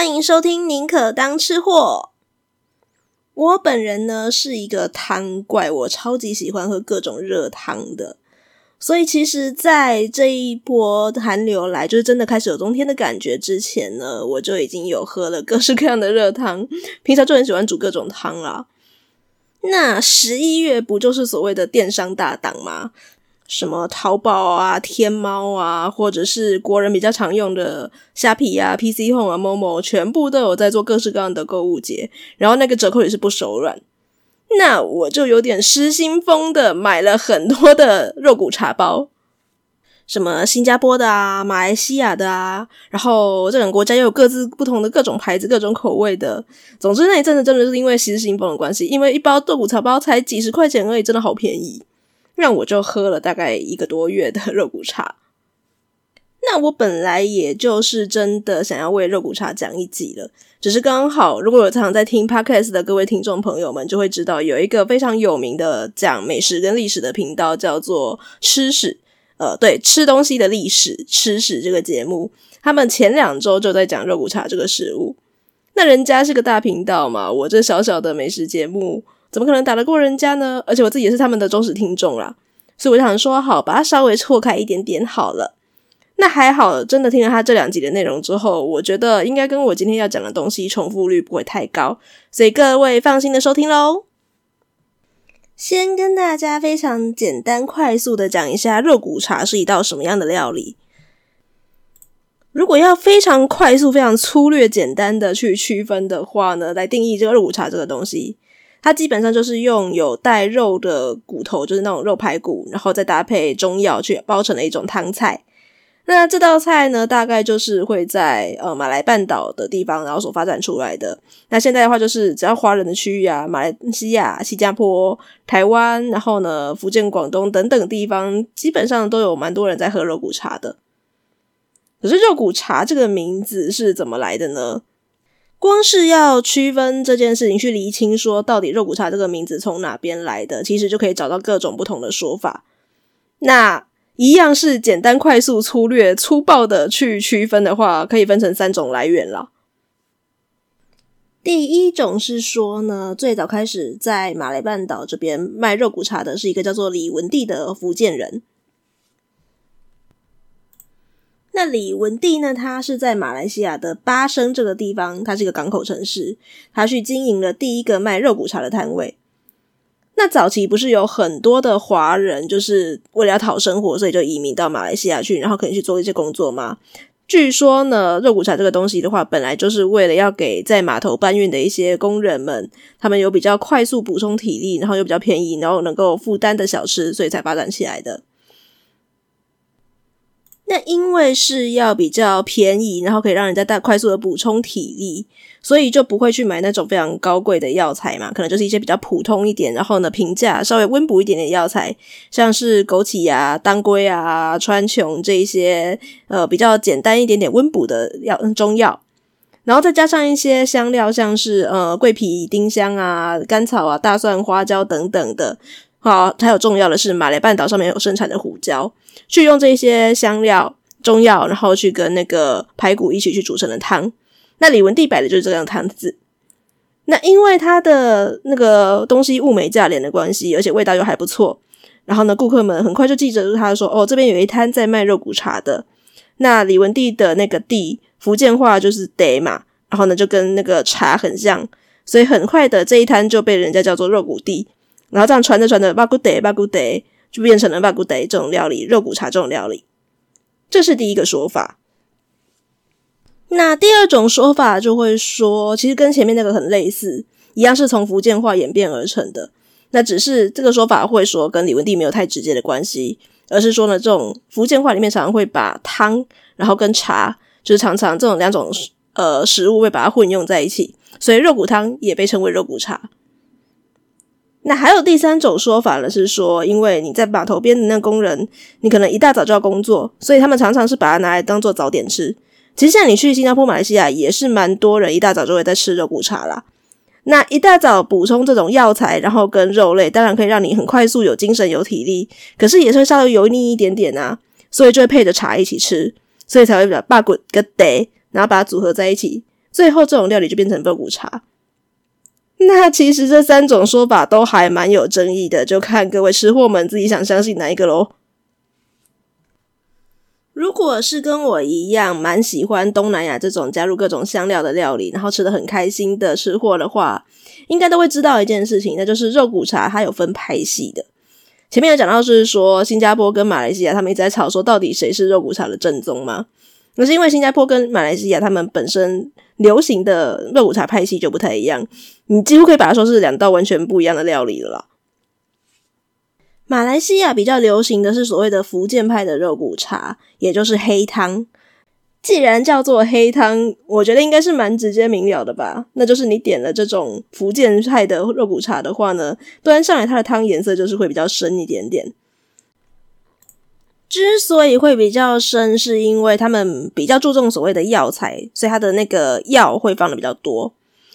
欢迎收听《宁可当吃货》。我本人呢是一个汤怪，我超级喜欢喝各种热汤的。所以其实，在这一波寒流来，就是真的开始有冬天的感觉之前呢，我就已经有喝了各式各样的热汤。平常就很喜欢煮各种汤啦。那十一月不就是所谓的电商大档吗？什么淘宝啊、天猫啊，或者是国人比较常用的虾皮啊、PC Home 啊、Momo，全部都有在做各式各样的购物节，然后那个折扣也是不手软。那我就有点失心疯的买了很多的肉骨茶包，什么新加坡的啊、马来西亚的啊，然后这两个国家又有各自不同的各种牌子、各种口味的。总之那一阵子真的是因为失心疯的关系，因为一包肉骨茶包才几十块钱而已，真的好便宜。让我就喝了大概一个多月的肉骨茶。那我本来也就是真的想要为肉骨茶讲一集了，只是刚好，如果有常在听 Podcast 的各位听众朋友们，就会知道有一个非常有名的讲美食跟历史的频道，叫做吃史。呃，对，吃东西的历史，吃史这个节目，他们前两周就在讲肉骨茶这个食物。那人家是个大频道嘛，我这小小的美食节目。怎么可能打得过人家呢？而且我自己也是他们的忠实听众啦，所以我想说，好，把它稍微错开一点点好了。那还好，真的听了他这两集的内容之后，我觉得应该跟我今天要讲的东西重复率不会太高，所以各位放心的收听喽。先跟大家非常简单快速的讲一下肉骨茶是一道什么样的料理。如果要非常快速、非常粗略、简单的去区分的话呢，来定义这个肉骨茶这个东西。它基本上就是用有带肉的骨头，就是那种肉排骨，然后再搭配中药去包成了一种汤菜。那这道菜呢，大概就是会在呃马来半岛的地方，然后所发展出来的。那现在的话，就是只要华人的区域啊，马来西亚、新加坡、台湾，然后呢福建、广东等等地方，基本上都有蛮多人在喝肉骨茶的。可是肉骨茶这个名字是怎么来的呢？光是要区分这件事情，去厘清说到底肉骨茶这个名字从哪边来的，其实就可以找到各种不同的说法。那一样是简单、快速、粗略、粗暴的去区分的话，可以分成三种来源了。第一种是说呢，最早开始在马来半岛这边卖肉骨茶的是一个叫做李文帝的福建人。那李文帝呢？他是在马来西亚的巴生这个地方，它是一个港口城市，他去经营了第一个卖肉骨茶的摊位。那早期不是有很多的华人，就是为了要讨生活，所以就移民到马来西亚去，然后可以去做一些工作吗？据说呢，肉骨茶这个东西的话，本来就是为了要给在码头搬运的一些工人们，他们有比较快速补充体力，然后又比较便宜，然后能够负担的小吃，所以才发展起来的。那因为是要比较便宜，然后可以让人家大快速的补充体力，所以就不会去买那种非常高贵的药材嘛，可能就是一些比较普通一点，然后呢平价稍微温补一点点药材，像是枸杞啊、当归啊、川穹这一些呃比较简单一点点温补的药中药，然后再加上一些香料，像是呃桂皮、丁香啊、甘草啊、大蒜、花椒等等的。好，还有重要的是马来半岛上面有生产的胡椒。去用这些香料、中药，然后去跟那个排骨一起去煮成的汤。那李文帝摆的就是这样汤子。那因为他的那个东西物美价廉的关系，而且味道又还不错，然后呢，顾客们很快就记着他说：“哦，这边有一摊在卖肉骨茶的。”那李文帝的那个帝，福建话就是“得”嘛，然后呢就跟那个茶很像，所以很快的这一摊就被人家叫做肉骨帝。然后这样传着传着，巴古得，巴古得。就变成了巴古德这种料理，肉骨茶这种料理，这是第一个说法。那第二种说法就会说，其实跟前面那个很类似，一样是从福建话演变而成的。那只是这个说法会说跟李文帝没有太直接的关系，而是说呢，这种福建话里面常常会把汤，然后跟茶，就是常常这种两种呃食物会把它混用在一起，所以肉骨汤也被称为肉骨茶。那还有第三种说法呢，是说，因为你在码头边的那工人，你可能一大早就要工作，所以他们常常是把它拿来当做早点吃。其实像你去新加坡、马来西亚，也是蛮多人一大早就会在吃肉骨茶啦。那一大早补充这种药材，然后跟肉类，当然可以让你很快速有精神、有体力，可是也是会稍微油腻一点点啊，所以就会配着茶一起吃，所以才会比较巴骨跟得，然后把它组合在一起，最后这种料理就变成肉骨茶。那其实这三种说法都还蛮有争议的，就看各位吃货们自己想相信哪一个喽。如果是跟我一样蛮喜欢东南亚这种加入各种香料的料理，然后吃得很开心的吃货的话，应该都会知道一件事情，那就是肉骨茶它有分派系的。前面有讲到是说新加坡跟马来西亚他们一直在吵说到底谁是肉骨茶的正宗吗？那是因为新加坡跟马来西亚他们本身流行的肉骨茶派系就不太一样，你几乎可以把它说是两道完全不一样的料理了。马来西亚比较流行的是所谓的福建派的肉骨茶，也就是黑汤。既然叫做黑汤，我觉得应该是蛮直接明了的吧？那就是你点了这种福建派的肉骨茶的话呢，端上来它的汤颜色就是会比较深一点点。之所以会比较深，是因为他们比较注重所谓的药材，所以它的那个药会放的比较多。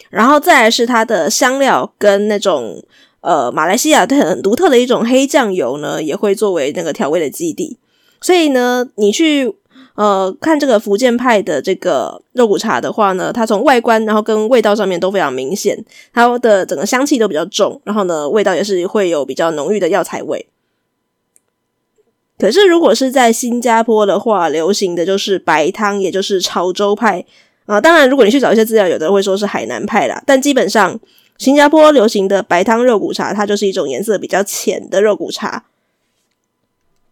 然后再来是它的香料跟那种。呃，马来西亚它很独特的一种黑酱油呢，也会作为那个调味的基底。所以呢，你去呃看这个福建派的这个肉骨茶的话呢，它从外观然后跟味道上面都非常明显，它的整个香气都比较重，然后呢，味道也是会有比较浓郁的药材味。可是如果是在新加坡的话，流行的就是白汤，也就是潮州派啊、当然，如果你去找一些资料，有的会说是海南派啦，但基本上。新加坡流行的白汤肉骨茶，它就是一种颜色比较浅的肉骨茶。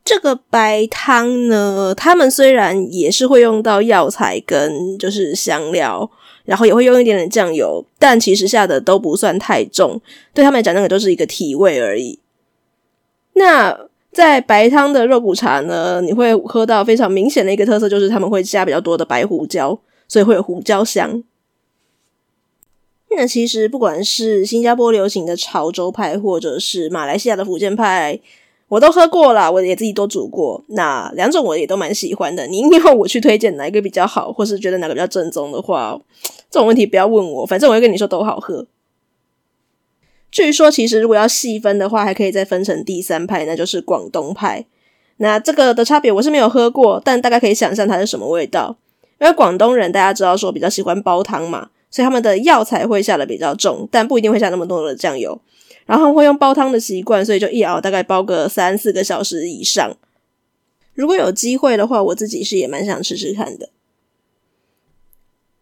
这个白汤呢，他们虽然也是会用到药材跟就是香料，然后也会用一点点酱油，但其实下的都不算太重，对他们来讲，那个都是一个提味而已。那在白汤的肉骨茶呢，你会喝到非常明显的一个特色，就是他们会加比较多的白胡椒，所以会有胡椒香。那其实不管是新加坡流行的潮州派，或者是马来西亚的福建派，我都喝过啦，我也自己都煮过。那两种我也都蛮喜欢的。你要我去推荐哪一个比较好，或是觉得哪个比较正宗的话，这种问题不要问我，反正我会跟你说都好喝。据说，其实如果要细分的话，还可以再分成第三派，那就是广东派。那这个的差别我是没有喝过，但大概可以想象它是什么味道。因为广东人大家知道说比较喜欢煲汤嘛。所以他们的药材会下的比较重，但不一定会下那么多的酱油。然后会用煲汤的习惯，所以就一熬大概煲个三四个小时以上。如果有机会的话，我自己是也蛮想吃吃看的。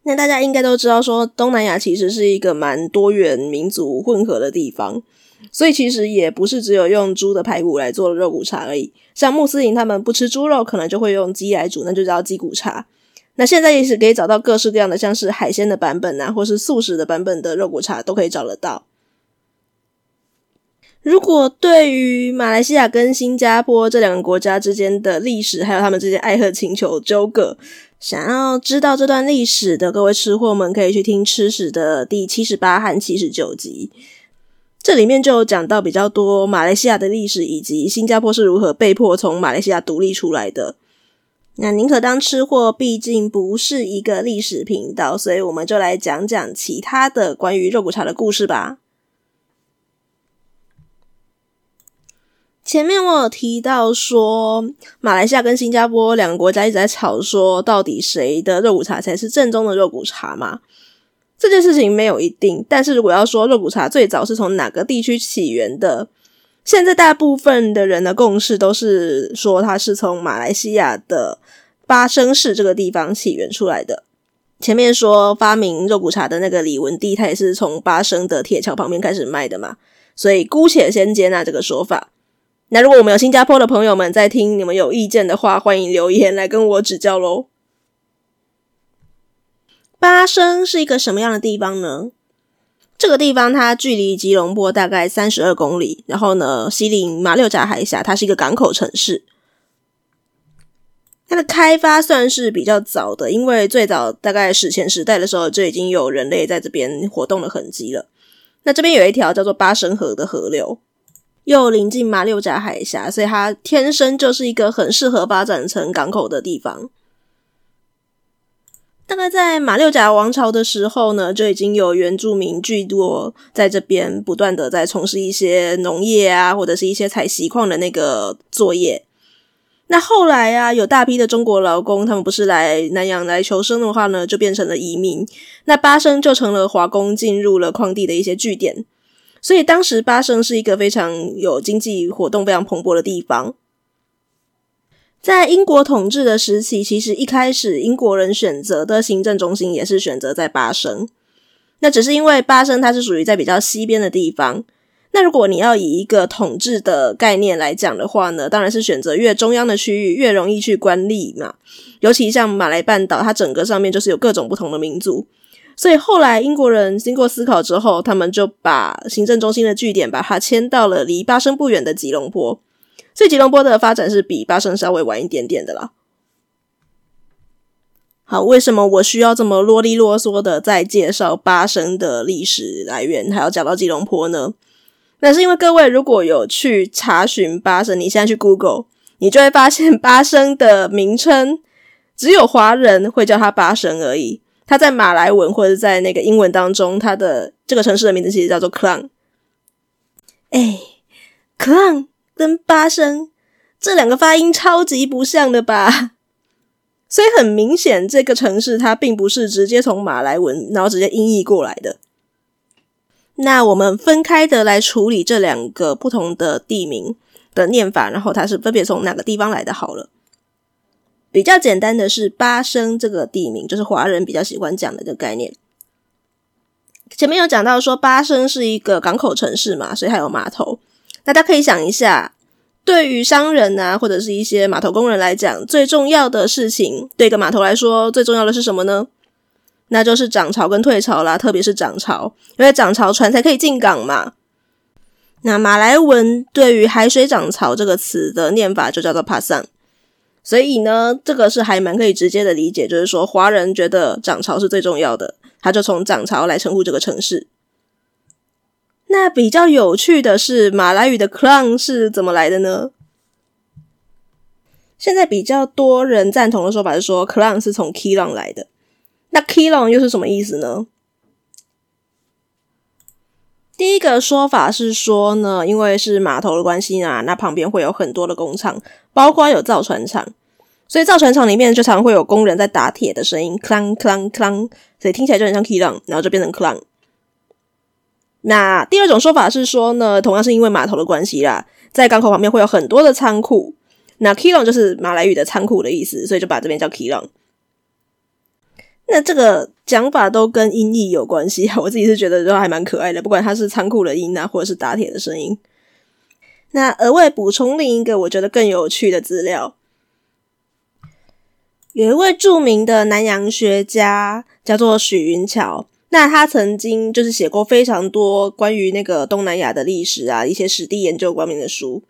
那大家应该都知道，说东南亚其实是一个蛮多元民族混合的地方，所以其实也不是只有用猪的排骨来做肉骨茶而已。像穆斯林他们不吃猪肉，可能就会用鸡来煮，那就叫鸡骨茶。那现在也是可以找到各式各样的，像是海鲜的版本啊，或是素食的版本的肉骨茶都可以找得到。如果对于马来西亚跟新加坡这两个国家之间的历史，还有他们之间爱恨情仇纠葛，想要知道这段历史的各位吃货们，可以去听吃史的第七十八和七十九集，这里面就有讲到比较多马来西亚的历史，以及新加坡是如何被迫从马来西亚独立出来的。那宁可当吃货，毕竟不是一个历史频道，所以我们就来讲讲其他的关于肉骨茶的故事吧。前面我有提到说，马来西亚跟新加坡两个国家一直在吵说，到底谁的肉骨茶才是正宗的肉骨茶嘛？这件事情没有一定，但是如果要说肉骨茶最早是从哪个地区起源的？现在大部分的人的共识都是说，它是从马来西亚的巴生市这个地方起源出来的。前面说发明肉骨茶的那个李文帝，他也是从巴生的铁桥旁边开始卖的嘛，所以姑且先接纳这个说法。那如果我们有新加坡的朋友们在听，你们有意见的话，欢迎留言来跟我指教喽。巴生是一个什么样的地方呢？这个地方它距离吉隆坡大概三十二公里，然后呢，西临马六甲海峡，它是一个港口城市。它的开发算是比较早的，因为最早大概史前时代的时候就已经有人类在这边活动的痕迹了。那这边有一条叫做巴生河的河流，又临近马六甲海峡，所以它天生就是一个很适合发展成港口的地方。大概在马六甲王朝的时候呢，就已经有原住民居多在这边，不断的在从事一些农业啊，或者是一些采锡矿的那个作业。那后来啊，有大批的中国劳工，他们不是来南洋来求生的话呢，就变成了移民。那巴生就成了华工进入了矿地的一些据点。所以当时巴生是一个非常有经济活动非常蓬勃的地方。在英国统治的时期，其实一开始英国人选择的行政中心也是选择在巴生。那只是因为巴生它是属于在比较西边的地方。那如果你要以一个统治的概念来讲的话呢，当然是选择越中央的区域越容易去管理嘛。尤其像马来半岛，它整个上面就是有各种不同的民族，所以后来英国人经过思考之后，他们就把行政中心的据点把它迁到了离巴生不远的吉隆坡。所以吉隆坡的发展是比巴生稍微晚一点点的啦。好，为什么我需要这么啰里啰嗦的在介绍巴生的历史来源，还要讲到吉隆坡呢？那是因为各位如果有去查询巴生，你现在去 Google，你就会发现巴生的名称只有华人会叫它巴生而已。它在马来文或者在那个英文当中，它的这个城市的名字其实叫做 Klang。哎，Klang 跟巴生这两个发音超级不像的吧？所以很明显，这个城市它并不是直接从马来文然后直接音译过来的。那我们分开的来处理这两个不同的地名的念法，然后它是分别从哪个地方来的？好了，比较简单的是巴生这个地名，就是华人比较喜欢讲的这个概念。前面有讲到说巴生是一个港口城市嘛，所以还有码头。大家可以想一下，对于商人啊，或者是一些码头工人来讲，最重要的事情，对一个码头来说，最重要的是什么呢？那就是涨潮跟退潮啦，特别是涨潮，因为涨潮船才可以进港嘛。那马来文对于海水涨潮这个词的念法就叫做 p a s a n 所以呢，这个是还蛮可以直接的理解，就是说华人觉得涨潮是最重要的，他就从涨潮来称呼这个城市。那比较有趣的是，马来语的 Klang 是怎么来的呢？现在比较多人赞同的说法是说，Klang 是从 Keelung 来的。那 Keelung 又是什么意思呢？第一个说法是说呢，因为是码头的关系啊，那旁边会有很多的工厂，包括有造船厂，所以造船厂里面就常会有工人在打铁的声音，clang clang clang，所以听起来就很像 key long，然后就变成 clang。那第二种说法是说呢，同样是因为码头的关系啦，在港口旁边会有很多的仓库，那 key long 就是马来语的仓库的意思，所以就把这边叫 key long。那这个讲法都跟音译有关系啊，我自己是觉得都还蛮可爱的，不管它是仓库的音啊，或者是打铁的声音。那额外补充另一个我觉得更有趣的资料，有一位著名的南洋学家叫做许云桥，那他曾经就是写过非常多关于那个东南亚的历史啊，一些史地研究方面的书。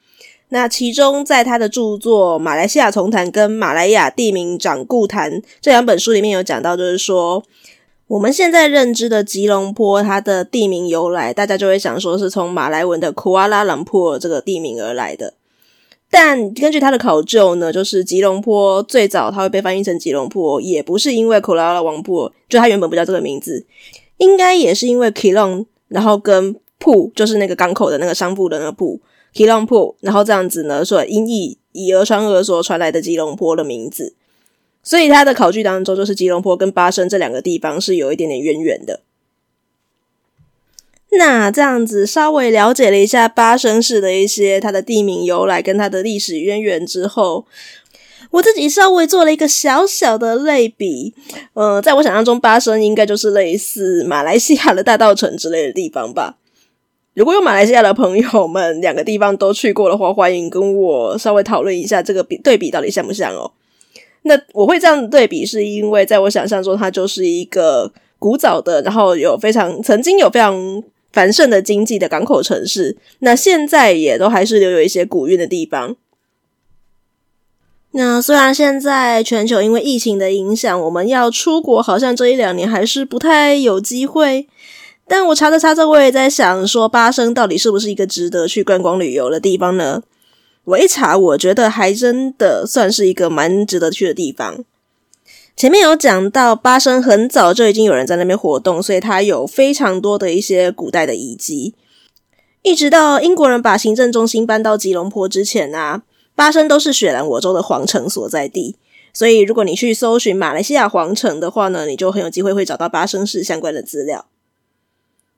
那其中，在他的著作《马来西亚丛谈》跟《马来亚地名掌故谈》这两本书里面有讲到，就是说我们现在认知的吉隆坡，它的地名由来，大家就会想说是从马来文的库阿拉朗坡这个地名而来的。但根据他的考究呢，就是吉隆坡最早它会被翻译成吉隆坡，也不是因为库拉拉王坡，就它原本不叫这个名字，应该也是因为 Keelung，然后跟铺就是那个港口的那个商铺的那个铺。吉隆坡，然后这样子呢，说音译以讹传讹所传来的吉隆坡的名字，所以他的考据当中，就是吉隆坡跟巴生这两个地方是有一点点渊源的。那这样子稍微了解了一下巴生市的一些它的地名由来跟它的历史渊源之后，我自己稍微做了一个小小的类比。呃，在我想象中，巴生应该就是类似马来西亚的大稻城之类的地方吧。如果有马来西亚的朋友们，两个地方都去过的话，欢迎跟我稍微讨论一下这个比对比到底像不像哦。那我会这样对比，是因为在我想象中，它就是一个古早的，然后有非常曾经有非常繁盛的经济的港口城市。那现在也都还是留有一些古韵的地方。那虽然现在全球因为疫情的影响，我们要出国，好像这一两年还是不太有机会。但我查着查着，我也在想说，巴生到底是不是一个值得去观光旅游的地方呢？我一查，我觉得还真的算是一个蛮值得去的地方。前面有讲到，巴生很早就已经有人在那边活动，所以它有非常多的一些古代的遗迹。一直到英国人把行政中心搬到吉隆坡之前啊，巴生都是雪兰莪州的皇城所在地，所以如果你去搜寻马来西亚皇城的话呢，你就很有机会会找到巴生市相关的资料。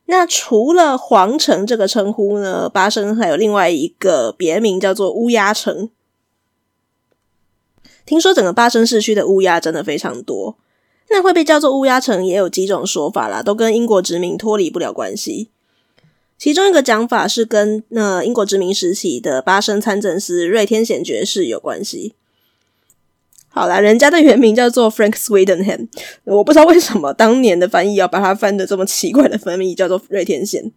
那除了皇城这个称呼呢，巴生还有另外一个别名叫做乌鸦城。听说整个巴生市区的乌鸦真的非常多。那会被叫做乌鸦城也有几种说法啦，都跟英国殖民脱离不了关系。其中一个讲法是跟那、呃、英国殖民时期的巴生参政司瑞天显爵士有关系。好啦，人家的原名叫做 Frank Swedenham，我不知道为什么当年的翻译要把它翻得这么奇怪的翻译叫做瑞天贤，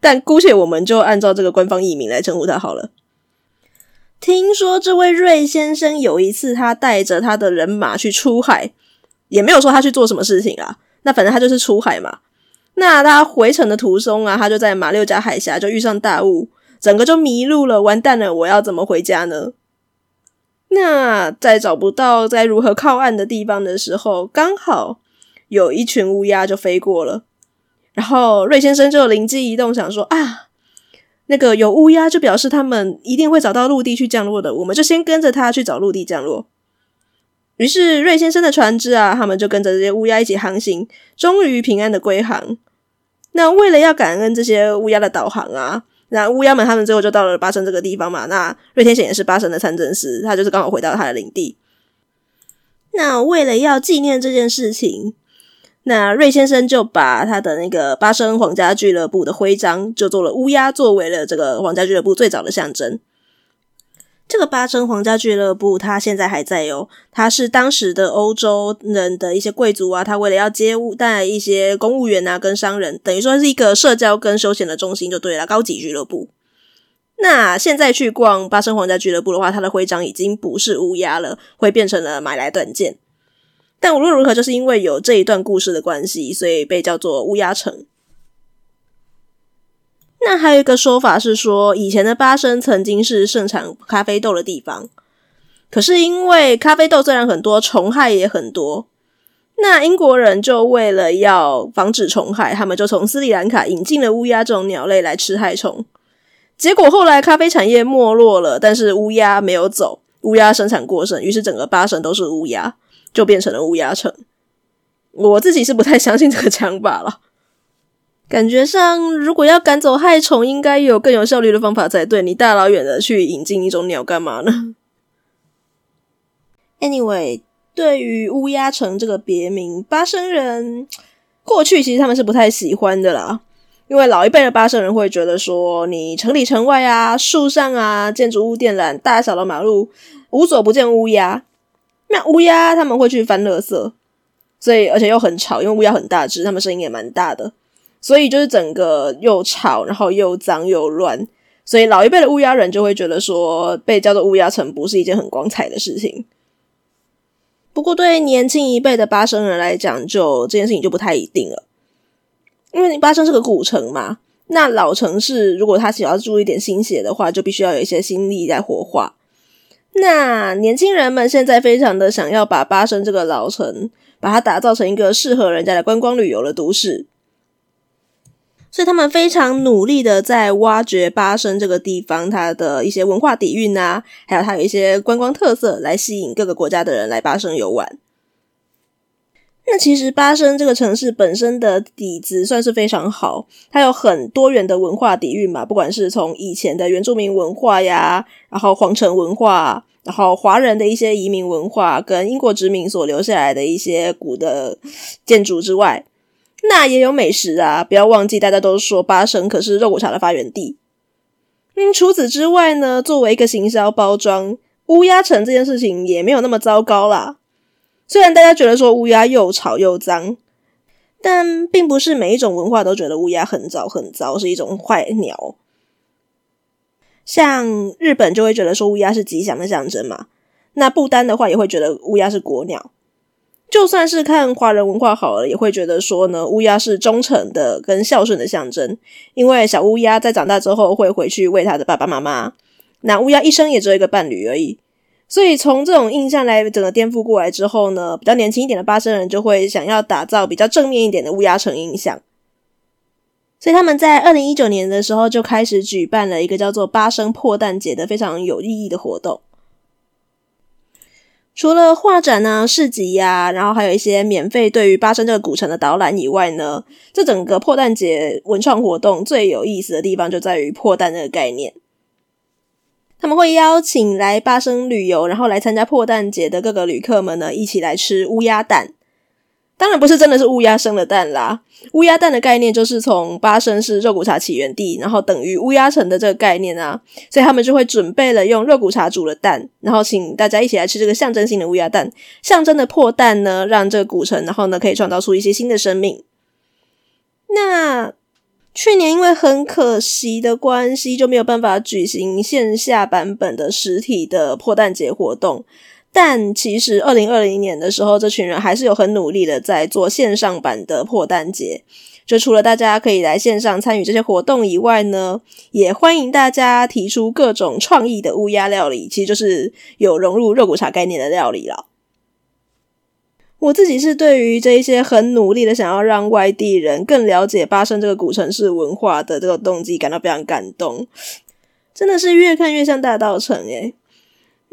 但姑且我们就按照这个官方译名来称呼他好了。听说这位瑞先生有一次他带着他的人马去出海。也没有说他去做什么事情啊，那反正他就是出海嘛。那他回程的途中啊，他就在马六甲海峡就遇上大雾，整个就迷路了，完蛋了！我要怎么回家呢？那在找不到在如何靠岸的地方的时候，刚好有一群乌鸦就飞过了，然后瑞先生就灵机一动，想说啊，那个有乌鸦就表示他们一定会找到陆地去降落的，我们就先跟着他去找陆地降落。于是瑞先生的船只啊，他们就跟着这些乌鸦一起航行，终于平安的归航。那为了要感恩这些乌鸦的导航啊，那乌鸦们他们最后就到了巴生这个地方嘛。那瑞天贤也是巴生的参政司，他就是刚好回到他的领地。那为了要纪念这件事情，那瑞先生就把他的那个巴生皇家俱乐部的徽章就做了乌鸦，作为了这个皇家俱乐部最早的象征。这个巴生皇家俱乐部，它现在还在哦。它是当时的欧洲人的一些贵族啊，他为了要接待一些公务员啊，跟商人，等于说是一个社交跟休闲的中心，就对了，高级俱乐部。那现在去逛巴生皇家俱乐部的话，它的徽章已经不是乌鸦了，会变成了买来短剑。但无论如何，就是因为有这一段故事的关系，所以被叫做乌鸦城。那还有一个说法是说，以前的巴生曾经是盛产咖啡豆的地方，可是因为咖啡豆虽然很多，虫害也很多，那英国人就为了要防止虫害，他们就从斯里兰卡引进了乌鸦这种鸟类来吃害虫。结果后来咖啡产业没落了，但是乌鸦没有走，乌鸦生产过剩，于是整个巴生都是乌鸦，就变成了乌鸦城。我自己是不太相信这个讲法了。感觉上，如果要赶走害虫，应该有更有效率的方法才对。你大老远的去引进一种鸟干嘛呢？Anyway，对于乌鸦城这个别名，巴生人过去其实他们是不太喜欢的啦。因为老一辈的巴生人会觉得说，你城里城外啊，树上啊，建筑物、电缆、大小的马路，无所不见乌鸦。那乌鸦他们会去翻垃圾，所以而且又很吵，因为乌鸦很大只，他们声音也蛮大的。所以就是整个又吵，然后又脏又乱，所以老一辈的乌鸦人就会觉得说，被叫做乌鸦城不是一件很光彩的事情。不过对年轻一辈的巴生人来讲，就这件事情就不太一定了，因为你巴生是个古城嘛，那老城市如果他想要注一点新血的话，就必须要有一些新力在活化。那年轻人们现在非常的想要把巴生这个老城，把它打造成一个适合人家的观光旅游的都市。所以他们非常努力的在挖掘巴生这个地方它的一些文化底蕴啊，还有它有一些观光特色，来吸引各个国家的人来巴生游玩。那其实巴生这个城市本身的底子算是非常好，它有很多元的文化底蕴嘛，不管是从以前的原住民文化呀，然后皇城文化，然后华人的一些移民文化，跟英国殖民所留下来的一些古的建筑之外。那也有美食啊，不要忘记，大家都说巴生可是肉骨茶的发源地。嗯，除此之外呢，作为一个行销包装，乌鸦城这件事情也没有那么糟糕啦。虽然大家觉得说乌鸦又吵又脏，但并不是每一种文化都觉得乌鸦很糟很糟，是一种坏鸟。像日本就会觉得说乌鸦是吉祥的象征嘛，那不丹的话也会觉得乌鸦是国鸟。就算是看华人文化好了，也会觉得说呢，乌鸦是忠诚的跟孝顺的象征。因为小乌鸦在长大之后会回去喂它的爸爸妈妈。那乌鸦一生也只有一个伴侣而已。所以从这种印象来整个颠覆过来之后呢，比较年轻一点的巴生人就会想要打造比较正面一点的乌鸦城印象。所以他们在二零一九年的时候就开始举办了一个叫做巴生破蛋节的非常有意义的活动。除了画展啊、市集呀、啊，然后还有一些免费对于巴生这个古城的导览以外呢，这整个破蛋节文创活动最有意思的地方就在于破蛋这个概念。他们会邀请来巴生旅游，然后来参加破蛋节的各个旅客们呢，一起来吃乌鸦蛋。当然不是真的是乌鸦生的蛋啦，乌鸦蛋的概念就是从八生是肉骨茶起源地，然后等于乌鸦城的这个概念啊，所以他们就会准备了用肉骨茶煮的蛋，然后请大家一起来吃这个象征性的乌鸦蛋，象征的破蛋呢，让这个古城，然后呢可以创造出一些新的生命。那去年因为很可惜的关系，就没有办法举行线下版本的实体的破蛋节活动。但其实，二零二零年的时候，这群人还是有很努力的在做线上版的破蛋节。就除了大家可以来线上参与这些活动以外呢，也欢迎大家提出各种创意的乌鸦料理，其实就是有融入肉骨茶概念的料理了。我自己是对于这一些很努力的想要让外地人更了解巴生这个古城市文化的这个动机感到非常感动，真的是越看越像大道城诶。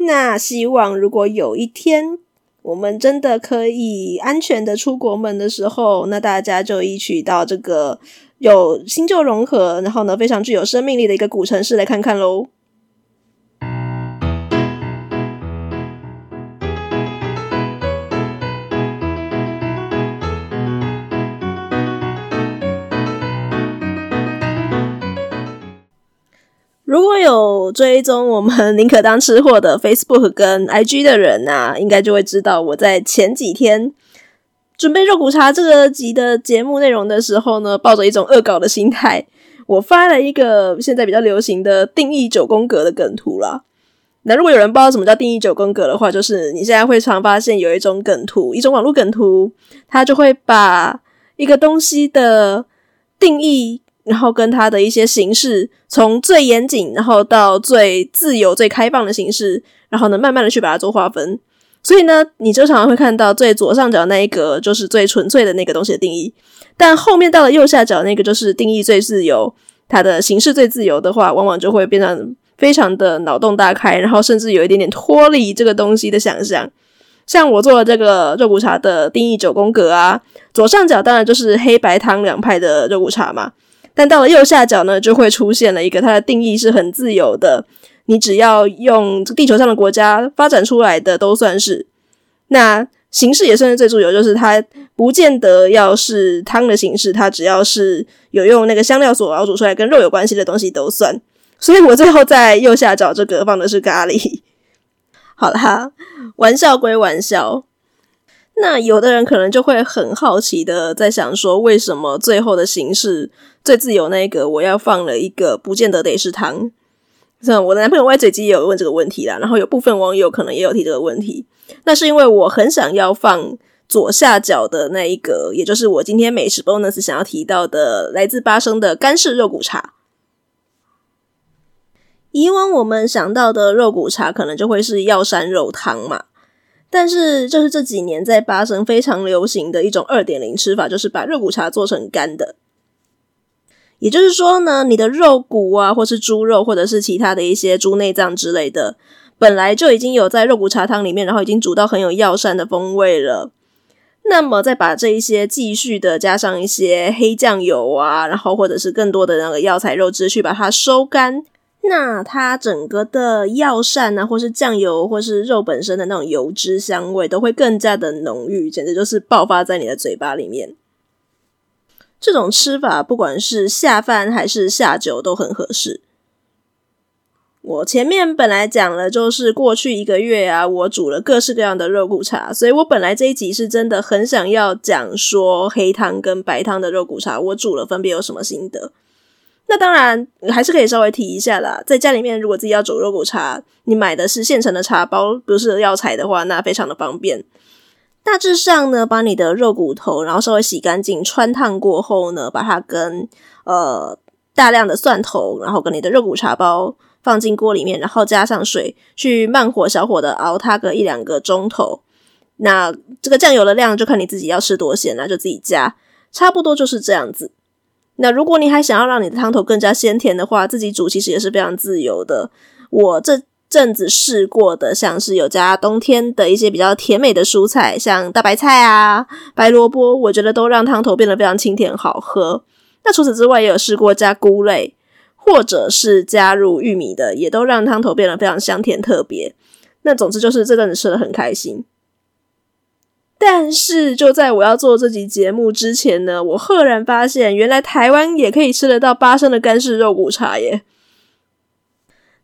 那希望，如果有一天我们真的可以安全的出国门的时候，那大家就一起到这个有新旧融合，然后呢，非常具有生命力的一个古城市来看看喽。如果有追踪我们宁可当吃货的 Facebook 跟 IG 的人啊，应该就会知道我在前几天准备肉骨茶这个集的节目内容的时候呢，抱着一种恶搞的心态，我发了一个现在比较流行的定义九宫格的梗图啦。那如果有人不知道什么叫定义九宫格的话，就是你现在会常发现有一种梗图，一种网络梗图，它就会把一个东西的定义。然后跟它的一些形式，从最严谨，然后到最自由、最开放的形式，然后呢，慢慢的去把它做划分。所以呢，你就常会看到最左上角那一格就是最纯粹的那个东西的定义，但后面到了右下角那个就是定义最自由，它的形式最自由的话，往往就会变得非常的脑洞大开，然后甚至有一点点脱离这个东西的想象。像我做了这个肉骨茶的定义九宫格啊，左上角当然就是黑白汤两派的肉骨茶嘛。但到了右下角呢，就会出现了一个它的定义是很自由的，你只要用地球上的国家发展出来的都算是。那形式也算是最自由，就是它不见得要是汤的形式，它只要是有用那个香料所熬煮出来跟肉有关系的东西都算。所以我最后在右下角这个放的是咖喱。好啦，玩笑归玩笑。那有的人可能就会很好奇的在想说，为什么最后的形式最自由那一个，我要放了一个不见得得是汤？像我的男朋友歪嘴鸡也有问这个问题啦，然后有部分网友可能也有提这个问题。那是因为我很想要放左下角的那一个，也就是我今天美食 bonus 想要提到的，来自巴生的干式肉骨茶。以往我们想到的肉骨茶，可能就会是药膳肉汤嘛。但是，就是这几年在巴生非常流行的一种二点零吃法，就是把肉骨茶做成干的。也就是说呢，你的肉骨啊，或是猪肉，或者是其他的一些猪内脏之类的，本来就已经有在肉骨茶汤里面，然后已经煮到很有药膳的风味了。那么，再把这一些继续的加上一些黑酱油啊，然后或者是更多的那个药材肉汁去把它收干。那它整个的药膳啊，或是酱油，或是肉本身的那种油脂香味，都会更加的浓郁，简直就是爆发在你的嘴巴里面。这种吃法，不管是下饭还是下酒，都很合适。我前面本来讲了，就是过去一个月啊，我煮了各式各样的肉骨茶，所以我本来这一集是真的很想要讲说黑汤跟白汤的肉骨茶，我煮了分别有什么心得。那当然还是可以稍微提一下啦，在家里面如果自己要煮肉骨茶，你买的是现成的茶包，不是药材的话，那非常的方便。大致上呢，把你的肉骨头，然后稍微洗干净，汆烫过后呢，把它跟呃大量的蒜头，然后跟你的肉骨茶包放进锅里面，然后加上水，去慢火小火的熬它个一两个钟头。那这个酱油的量就看你自己要吃多咸，那就自己加，差不多就是这样子。那如果你还想要让你的汤头更加鲜甜的话，自己煮其实也是非常自由的。我这阵子试过的，像是有加冬天的一些比较甜美的蔬菜，像大白菜啊、白萝卜，我觉得都让汤头变得非常清甜好喝。那除此之外，也有试过加菇类，或者是加入玉米的，也都让汤头变得非常香甜特别。那总之就是这阵子吃得很开心。但是就在我要做这集节目之前呢，我赫然发现，原来台湾也可以吃得到八胜的干式肉骨茶耶。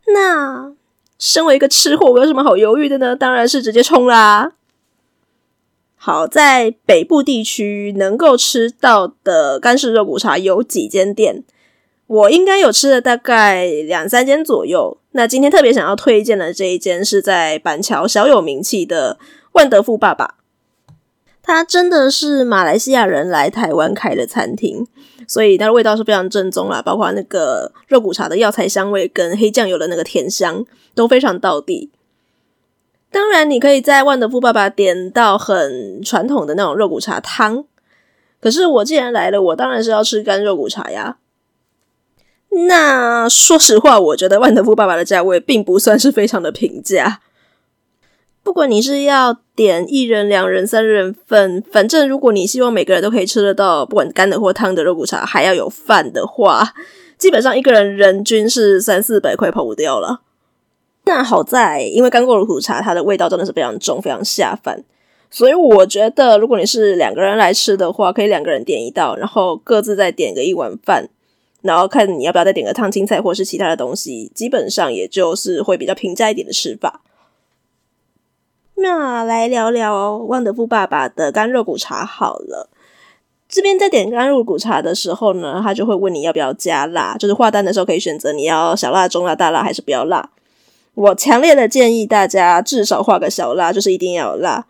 那身为一个吃货，我有什么好犹豫的呢？当然是直接冲啦！好，在北部地区能够吃到的干式肉骨茶有几间店，我应该有吃了大概两三间左右。那今天特别想要推荐的这一间是在板桥小有名气的万德富爸爸，它真的是马来西亚人来台湾开的餐厅，所以它的味道是非常正宗啦，包括那个肉骨茶的药材香味跟黑酱油的那个甜香都非常到地。当然，你可以在万德富爸爸点到很传统的那种肉骨茶汤。可是我既然来了，我当然是要吃干肉骨茶呀。那说实话，我觉得万德富爸爸的价位并不算是非常的平价。不管你是要点一人、两人、三人份，反正如果你希望每个人都可以吃得到，不管干的或汤的肉骨茶，还要有饭的话，基本上一个人人均是三四百块跑不掉了。但好在，因为干锅肉骨茶它的味道真的是非常重，非常下饭，所以我觉得如果你是两个人来吃的话，可以两个人点一道，然后各自再点个一碗饭，然后看你要不要再点个烫青菜或是其他的东西，基本上也就是会比较平价一点的吃法。那来聊聊万德富爸爸的干肉骨茶好了。这边在点干肉骨茶的时候呢，他就会问你要不要加辣，就是画单的时候可以选择你要小辣、中辣、大辣还是不要辣。我强烈的建议大家至少画个小辣，就是一定要辣。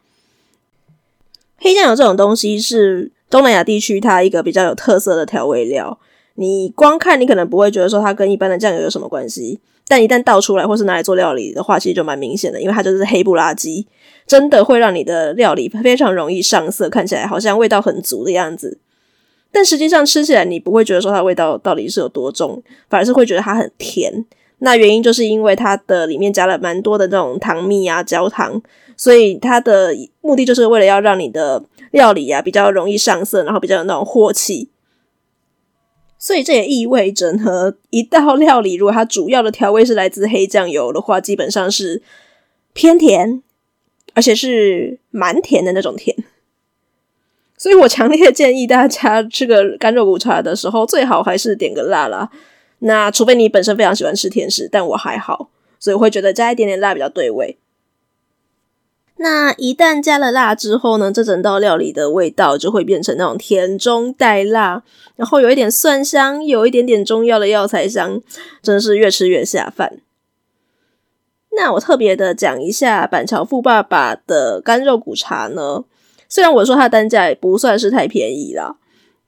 黑酱油这种东西是东南亚地区它一个比较有特色的调味料。你光看你可能不会觉得说它跟一般的酱油有什么关系，但一旦倒出来或是拿来做料理的话，其实就蛮明显的，因为它就是黑不拉几，真的会让你的料理非常容易上色，看起来好像味道很足的样子。但实际上吃起来你不会觉得说它味道到底是有多重，反而是会觉得它很甜。那原因就是因为它的里面加了蛮多的那种糖蜜啊、焦糖，所以它的目的就是为了要让你的料理啊比较容易上色，然后比较有那种镬气。所以这也意味着呢，一道料理如果它主要的调味是来自黑酱油的话，基本上是偏甜，而且是蛮甜的那种甜。所以我强烈建议大家吃个干肉骨茶的时候，最好还是点个辣啦。那除非你本身非常喜欢吃甜食，但我还好，所以我会觉得加一点点辣比较对味。那一旦加了辣之后呢，这整道料理的味道就会变成那种甜中带辣，然后有一点蒜香，有一点点中药的药材香，真的是越吃越下饭。那我特别的讲一下板桥富爸爸的干肉骨茶呢，虽然我说它单价也不算是太便宜啦。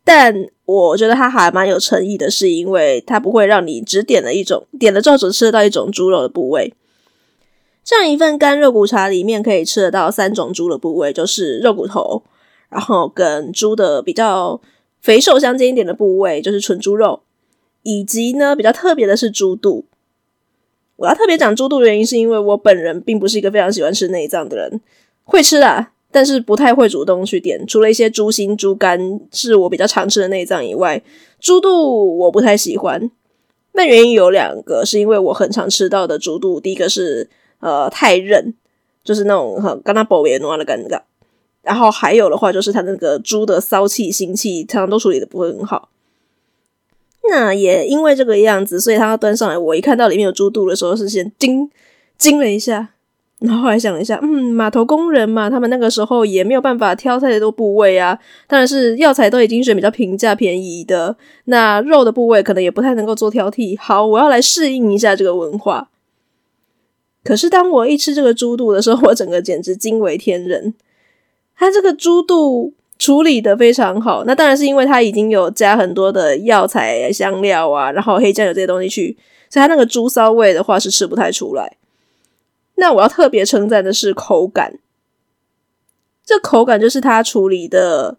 但我觉得它还蛮有诚意的，是因为它不会让你只点了一种，点了之后只吃得到一种猪肉的部位。这样一份干肉骨茶里面可以吃得到三种猪的部位，就是肉骨头，然后跟猪的比较肥瘦相间一点的部位，就是纯猪肉，以及呢比较特别的是猪肚。我要特别讲猪肚的原因，是因为我本人并不是一个非常喜欢吃内脏的人，会吃啊。但是不太会主动去点，除了一些猪心、猪肝是我比较常吃的内脏以外，猪肚我不太喜欢。那原因有两个，是因为我很常吃到的猪肚，第一个是呃太韧，就是那种很跟它保维诺的感觉。然后还有的话，就是它那个猪的骚气、腥气，常常都处理的不会很好。那也因为这个样子，所以它端上来，我一看到里面有猪肚的时候，是先惊惊了一下。然后后来想了一下，嗯，码头工人嘛，他们那个时候也没有办法挑太多部位啊。当然是药材都已经选比较平价便宜的，那肉的部位可能也不太能够做挑剔。好，我要来适应一下这个文化。可是当我一吃这个猪肚的时候，我整个简直惊为天人。它这个猪肚处理得非常好，那当然是因为它已经有加很多的药材香料啊，然后黑酱油这些东西去，所以它那个猪骚味的话是吃不太出来。那我要特别称赞的是口感，这口感就是它处理的，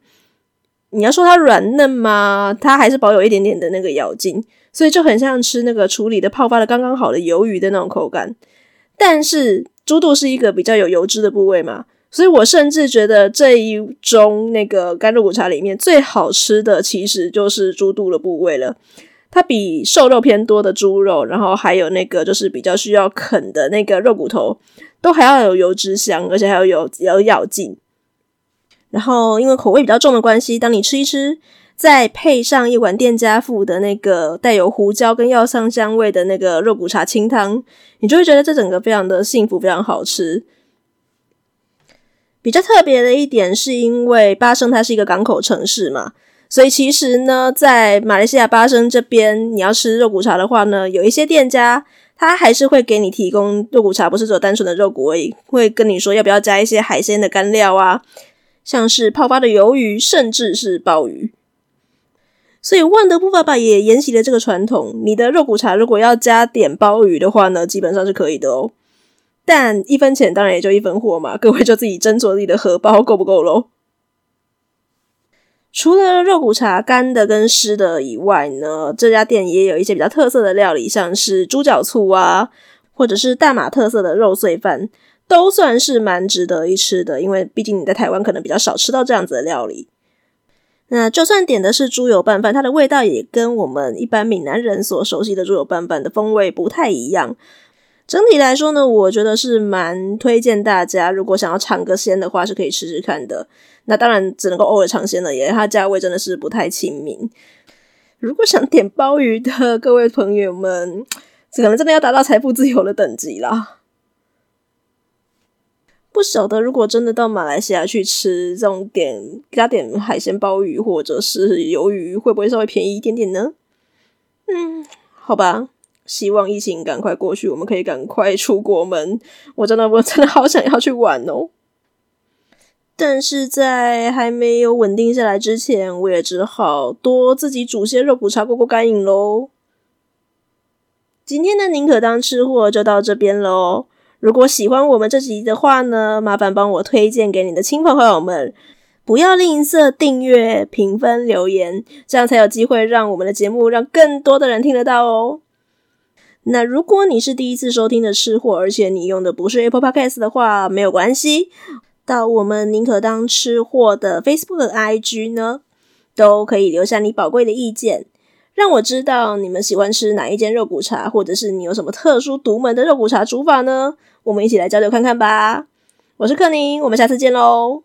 你要说它软嫩吗？它还是保有一点点的那个咬劲，所以就很像吃那个处理的泡发的刚刚好的鱿鱼的那种口感。但是猪肚是一个比较有油脂的部位嘛，所以我甚至觉得这一盅那个干肉骨茶里面最好吃的其实就是猪肚的部位了。它比瘦肉偏多的猪肉，然后还有那个就是比较需要啃的那个肉骨头，都还要有油脂香，而且还要有有咬劲。然后因为口味比较重的关系，当你吃一吃，再配上一碗店家附的那个带有胡椒跟药膳香味的那个肉骨茶清汤，你就会觉得这整个非常的幸福，非常好吃。比较特别的一点是因为巴生它是一个港口城市嘛。所以其实呢，在马来西亚巴生这边，你要吃肉骨茶的话呢，有一些店家他还是会给你提供肉骨茶，不是只有单纯的肉骨而已，会跟你说要不要加一些海鲜的干料啊，像是泡发的鱿鱼，甚至是鲍鱼。所以万德布爸爸也沿袭了这个传统，你的肉骨茶如果要加点鲍鱼的话呢，基本上是可以的哦。但一分钱当然也就一分货嘛，各位就自己斟酌自己的荷包够不够喽。除了肉骨茶干的跟湿的以外呢，这家店也有一些比较特色的料理，像是猪脚醋啊，或者是大马特色的肉碎饭，都算是蛮值得一吃的。因为毕竟你在台湾可能比较少吃到这样子的料理。那就算点的是猪油拌饭，它的味道也跟我们一般闽南人所熟悉的猪油拌饭的风味不太一样。整体来说呢，我觉得是蛮推荐大家，如果想要尝个鲜的话，是可以吃吃看的。那当然只能够偶尔尝鲜了，因为它价位真的是不太亲民。如果想点鲍鱼的各位朋友们，可能真的要达到财富自由的等级啦。不晓得如果真的到马来西亚去吃这种点加点海鲜鲍鱼或者是鱿鱼，会不会稍微便宜一点点呢？嗯，好吧。希望疫情赶快过去，我们可以赶快出国门。我真的，我真的好想要去玩哦！但是在还没有稳定下来之前，我也只好多自己煮些肉骨茶过过干瘾喽。今天的宁可当吃货就到这边喽。如果喜欢我们这集的话呢，麻烦帮我推荐给你的亲朋好友们，不要吝啬订阅、评分、留言，这样才有机会让我们的节目让更多的人听得到哦。那如果你是第一次收听的吃货，而且你用的不是 Apple Podcast 的话，没有关系，到我们宁可当吃货的 Facebook IG 呢，都可以留下你宝贵的意见，让我知道你们喜欢吃哪一间肉骨茶，或者是你有什么特殊独门的肉骨茶煮法呢？我们一起来交流看看吧。我是克宁，我们下次见喽。